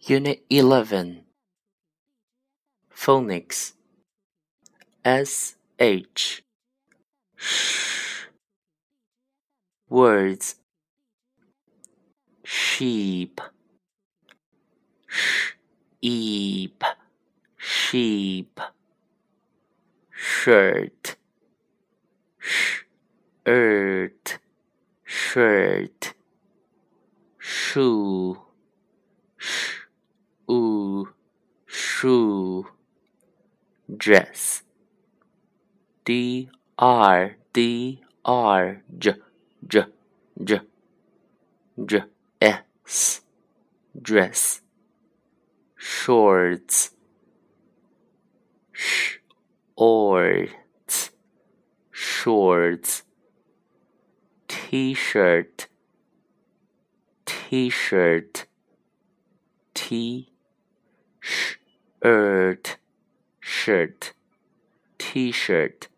Unit 11 Phonics S H. Sh. Words. Sheep. Sheep. Sheep. Shirt. Shirt. Shirt. Shoe shoe, dress. D R D R J J J J S dress. Shorts. Sh Shorts. Shorts. T-shirt. T-shirt. T shirt shirt t-shirt